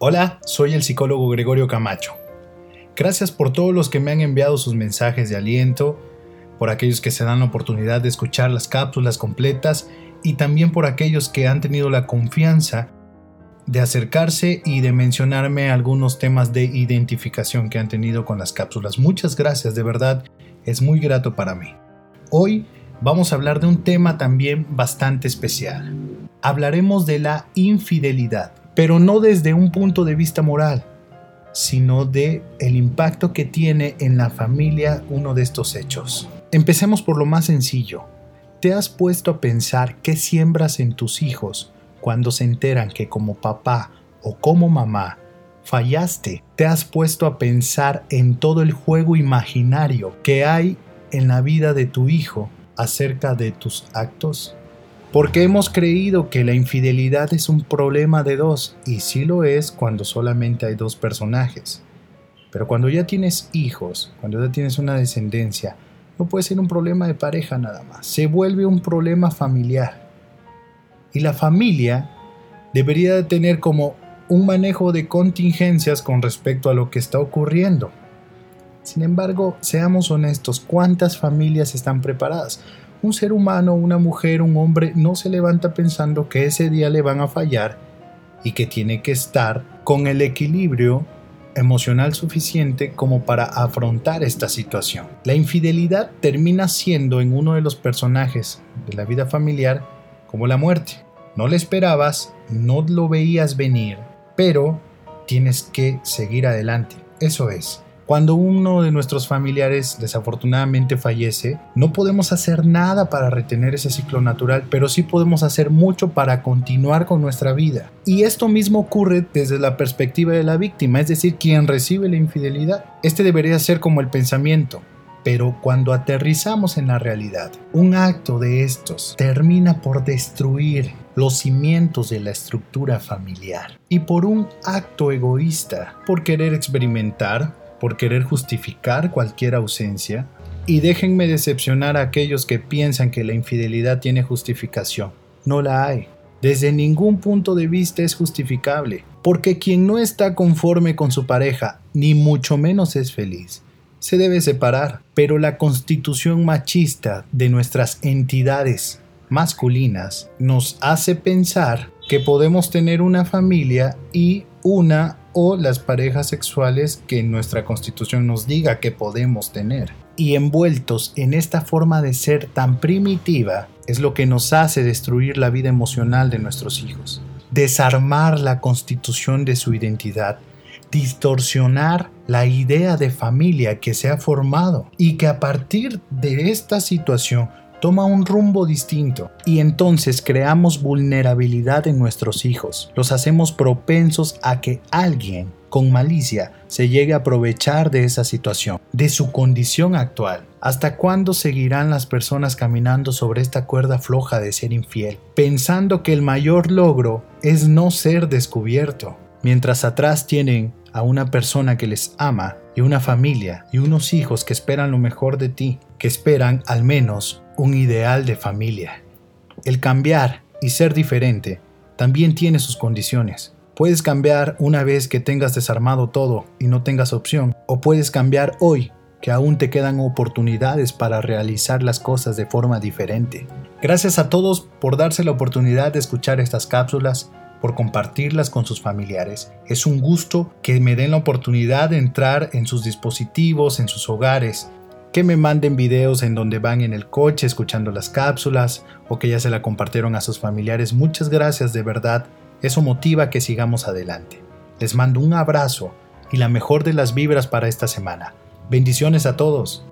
Hola, soy el psicólogo Gregorio Camacho. Gracias por todos los que me han enviado sus mensajes de aliento, por aquellos que se dan la oportunidad de escuchar las cápsulas completas y también por aquellos que han tenido la confianza de acercarse y de mencionarme algunos temas de identificación que han tenido con las cápsulas. Muchas gracias, de verdad, es muy grato para mí. Hoy vamos a hablar de un tema también bastante especial. Hablaremos de la infidelidad pero no desde un punto de vista moral, sino de el impacto que tiene en la familia uno de estos hechos. Empecemos por lo más sencillo. ¿Te has puesto a pensar qué siembras en tus hijos cuando se enteran que como papá o como mamá fallaste? ¿Te has puesto a pensar en todo el juego imaginario que hay en la vida de tu hijo acerca de tus actos? Porque hemos creído que la infidelidad es un problema de dos, y sí lo es cuando solamente hay dos personajes. Pero cuando ya tienes hijos, cuando ya tienes una descendencia, no puede ser un problema de pareja nada más, se vuelve un problema familiar. Y la familia debería de tener como un manejo de contingencias con respecto a lo que está ocurriendo. Sin embargo, seamos honestos, ¿cuántas familias están preparadas? Un ser humano, una mujer, un hombre no se levanta pensando que ese día le van a fallar y que tiene que estar con el equilibrio emocional suficiente como para afrontar esta situación. La infidelidad termina siendo en uno de los personajes de la vida familiar como la muerte. No le esperabas, no lo veías venir, pero tienes que seguir adelante. Eso es. Cuando uno de nuestros familiares desafortunadamente fallece, no podemos hacer nada para retener ese ciclo natural, pero sí podemos hacer mucho para continuar con nuestra vida. Y esto mismo ocurre desde la perspectiva de la víctima, es decir, quien recibe la infidelidad. Este debería ser como el pensamiento. Pero cuando aterrizamos en la realidad, un acto de estos termina por destruir los cimientos de la estructura familiar. Y por un acto egoísta, por querer experimentar, por querer justificar cualquier ausencia, y déjenme decepcionar a aquellos que piensan que la infidelidad tiene justificación. No la hay. Desde ningún punto de vista es justificable, porque quien no está conforme con su pareja, ni mucho menos es feliz, se debe separar. Pero la constitución machista de nuestras entidades masculinas nos hace pensar que podemos tener una familia y una o las parejas sexuales que nuestra constitución nos diga que podemos tener. Y envueltos en esta forma de ser tan primitiva es lo que nos hace destruir la vida emocional de nuestros hijos, desarmar la constitución de su identidad, distorsionar la idea de familia que se ha formado y que a partir de esta situación toma un rumbo distinto y entonces creamos vulnerabilidad en nuestros hijos. Los hacemos propensos a que alguien con malicia se llegue a aprovechar de esa situación, de su condición actual. ¿Hasta cuándo seguirán las personas caminando sobre esta cuerda floja de ser infiel, pensando que el mayor logro es no ser descubierto, mientras atrás tienen a una persona que les ama y una familia y unos hijos que esperan lo mejor de ti, que esperan al menos un ideal de familia. El cambiar y ser diferente también tiene sus condiciones. Puedes cambiar una vez que tengas desarmado todo y no tengas opción, o puedes cambiar hoy que aún te quedan oportunidades para realizar las cosas de forma diferente. Gracias a todos por darse la oportunidad de escuchar estas cápsulas, por compartirlas con sus familiares. Es un gusto que me den la oportunidad de entrar en sus dispositivos, en sus hogares, que me manden videos en donde van en el coche escuchando las cápsulas o que ya se la compartieron a sus familiares. Muchas gracias de verdad, eso motiva que sigamos adelante. Les mando un abrazo y la mejor de las vibras para esta semana. Bendiciones a todos.